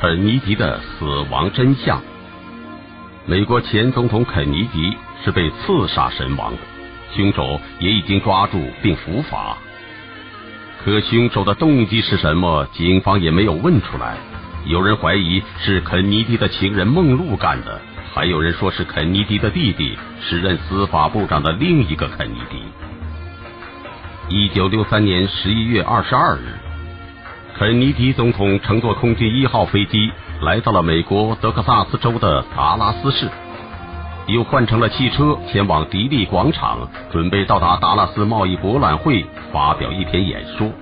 肯尼迪的死亡真相。美国前总统肯尼迪是被刺杀身亡的，凶手也已经抓住并伏法。可凶手的动机是什么？警方也没有问出来。有人怀疑是肯尼迪的情人梦露干的，还有人说是肯尼迪的弟弟，时任司法部长的另一个肯尼迪。一九六三年十一月二十二日，肯尼迪总统乘坐空军一号飞机来到了美国德克萨斯州的达拉斯市，又换乘了汽车前往迪利广场，准备到达达拉斯贸易博览会发表一篇演说。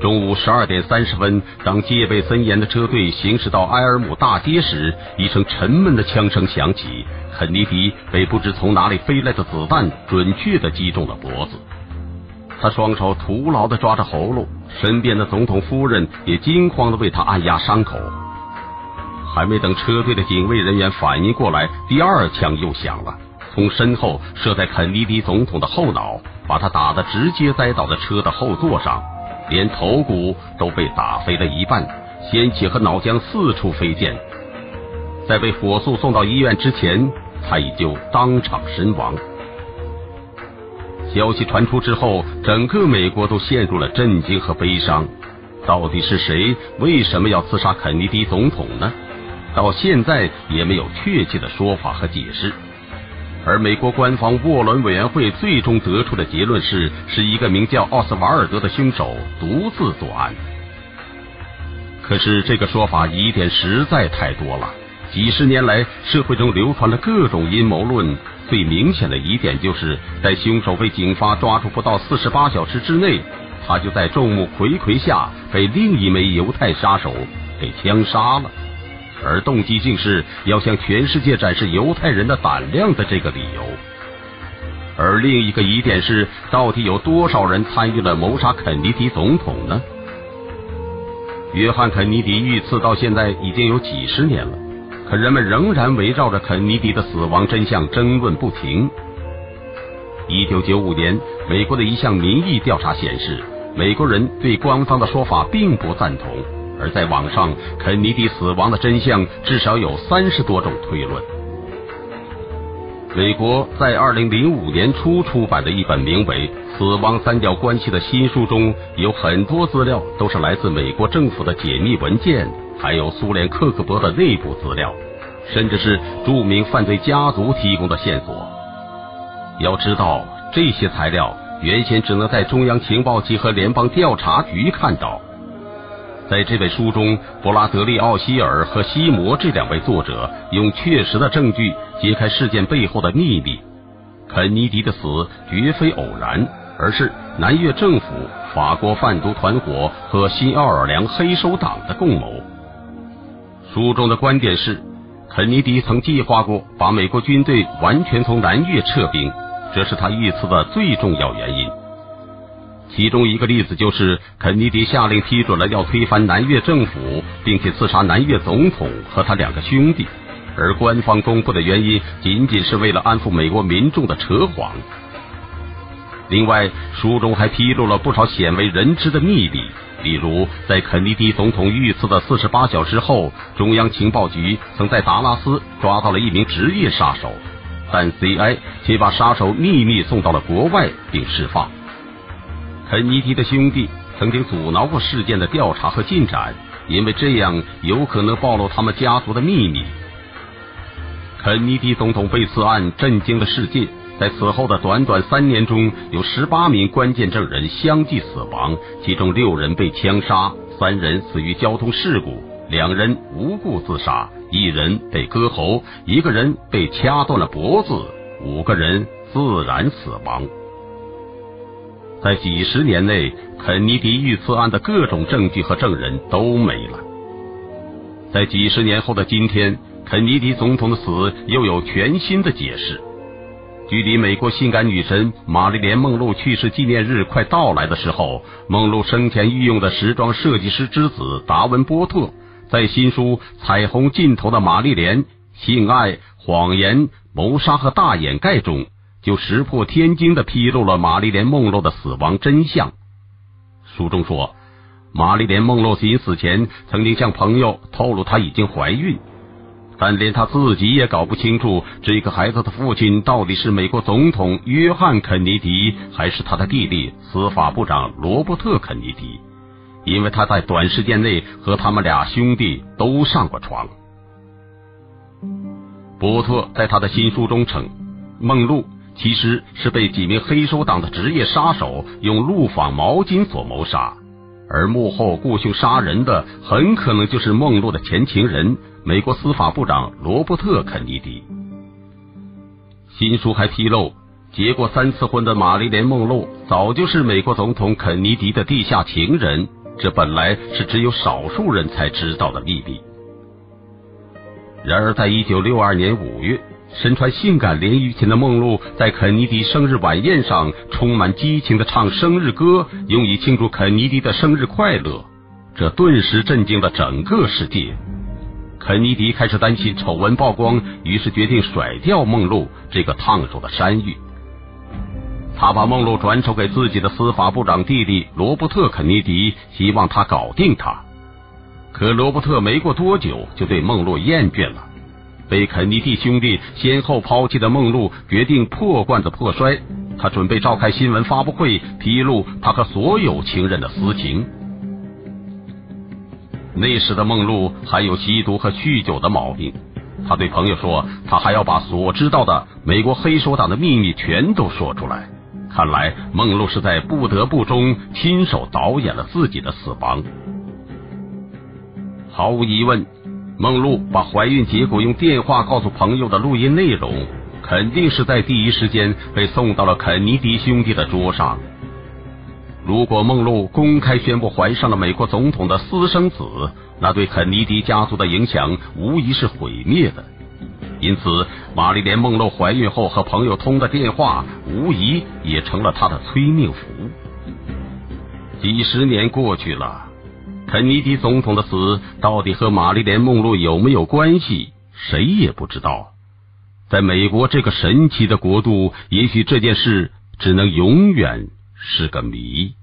中午十二点三十分，当戒备森严的车队行驶到埃尔姆大街时，一声沉闷的枪声响起。肯尼迪被不知从哪里飞来的子弹准确的击中了脖子，他双手徒劳的抓着喉咙，身边的总统夫人也惊慌的为他按压伤口。还没等车队的警卫人员反应过来，第二枪又响了，从身后射在肯尼迪总统的后脑，把他打得直接栽倒在车的后座上。连头骨都被打飞了一半，鲜血和脑浆四处飞溅。在被火速送到医院之前，他已就当场身亡。消息传出之后，整个美国都陷入了震惊和悲伤。到底是谁？为什么要刺杀肯尼迪总统呢？到现在也没有确切的说法和解释。而美国官方沃伦委员会最终得出的结论是，是一个名叫奥斯瓦尔德的凶手独自作案。可是这个说法疑点实在太多了，几十年来社会中流传了各种阴谋论。最明显的疑点就是在凶手被警方抓住不到四十八小时之内，他就在众目睽睽下被另一枚犹太杀手给枪杀了。而动机竟是要向全世界展示犹太人的胆量的这个理由。而另一个疑点是，到底有多少人参与了谋杀肯尼迪总统呢？约翰·肯尼迪遇刺到现在已经有几十年了，可人们仍然围绕着肯尼迪的死亡真相争论不停。一九九五年，美国的一项民意调查显示，美国人对官方的说法并不赞同。而在网上，肯尼迪死亡的真相至少有三十多种推论。美国在二零零五年初出版的一本名为《死亡三角关系》的新书中，有很多资料都是来自美国政府的解密文件，还有苏联克格勃的内部资料，甚至是著名犯罪家族提供的线索。要知道，这些材料原先只能在中央情报局和联邦调查局看到。在这本书中，布拉德利·奥希尔和西摩这两位作者用确实的证据揭开事件背后的秘密。肯尼迪的死绝非偶然，而是南越政府、法国贩毒团伙和新奥尔良黑手党的共谋。书中的观点是，肯尼迪曾计划过把美国军队完全从南越撤兵，这是他遇刺的最重要原因。其中一个例子就是，肯尼迪下令批准了要推翻南越政府，并且刺杀南越总统和他两个兄弟，而官方公布的原因仅仅是为了安抚美国民众的扯谎。另外，书中还披露了不少鲜为人知的秘密，例如在肯尼迪总统遇刺的四十八小时后，中央情报局曾在达拉斯抓到了一名职业杀手，但 C.I. 却把杀手秘密送到了国外并释放。肯尼迪的兄弟曾经阻挠过事件的调查和进展，因为这样有可能暴露他们家族的秘密。肯尼迪总统被刺案震惊了世界，在此后的短短三年中，有十八名关键证人相继死亡，其中六人被枪杀，三人死于交通事故，两人无故自杀，一人被割喉，一个人被掐断了脖子，五个人自然死亡。在几十年内，肯尼迪遇刺案的各种证据和证人都没了。在几十年后的今天，肯尼迪总统的死又有全新的解释。距离美国性感女神玛丽莲·梦露去世纪念日快到来的时候，梦露生前御用的时装设计师之子达文波特，在新书《彩虹尽头的玛丽莲：性爱、谎言、谋杀和大掩盖》中。就石破天惊的披露了玛丽莲·梦露的死亡真相。书中说，玛丽莲·梦露临死前曾经向朋友透露她已经怀孕，但连他自己也搞不清楚这个孩子的父亲到底是美国总统约翰·肯尼迪，还是他的弟弟司法部长罗伯特·肯尼迪，因为他在短时间内和他们俩兄弟都上过床。伯特在他的新书中称，梦露其实是被几名黑手党的职业杀手用路纺毛巾所谋杀。而幕后雇凶杀人的很可能就是梦露的前情人，美国司法部长罗伯特·肯尼迪。新书还披露，结过三次婚的玛丽莲·梦露早就是美国总统肯尼迪的地下情人，这本来是只有少数人才知道的秘密。然而，在一九六二年五月。身穿性感连衣裙的梦露，在肯尼迪生日晚宴上充满激情的唱生日歌，用以庆祝肯尼迪的生日快乐。这顿时震惊了整个世界。肯尼迪开始担心丑闻曝光，于是决定甩掉梦露这个烫手的山芋。他把梦露转手给自己的司法部长弟弟罗伯特·肯尼迪，希望他搞定他。可罗伯特没过多久就对梦露厌倦了。被肯尼迪兄弟先后抛弃的梦露决定破罐子破摔，他准备召开新闻发布会，披露他和所有情人的私情。那时的梦露还有吸毒和酗酒的毛病，他对朋友说，他还要把所知道的美国黑手党的秘密全都说出来。看来梦露是在不得不中亲手导演了自己的死亡。毫无疑问。梦露把怀孕结果用电话告诉朋友的录音内容，肯定是在第一时间被送到了肯尼迪兄弟的桌上。如果梦露公开宣布怀上了美国总统的私生子，那对肯尼迪家族的影响无疑是毁灭的。因此，玛丽莲·梦露怀孕后和朋友通的电话，无疑也成了她的催命符。几十年过去了。肯尼迪总统的死到底和玛丽莲·梦露有没有关系？谁也不知道。在美国这个神奇的国度，也许这件事只能永远是个谜。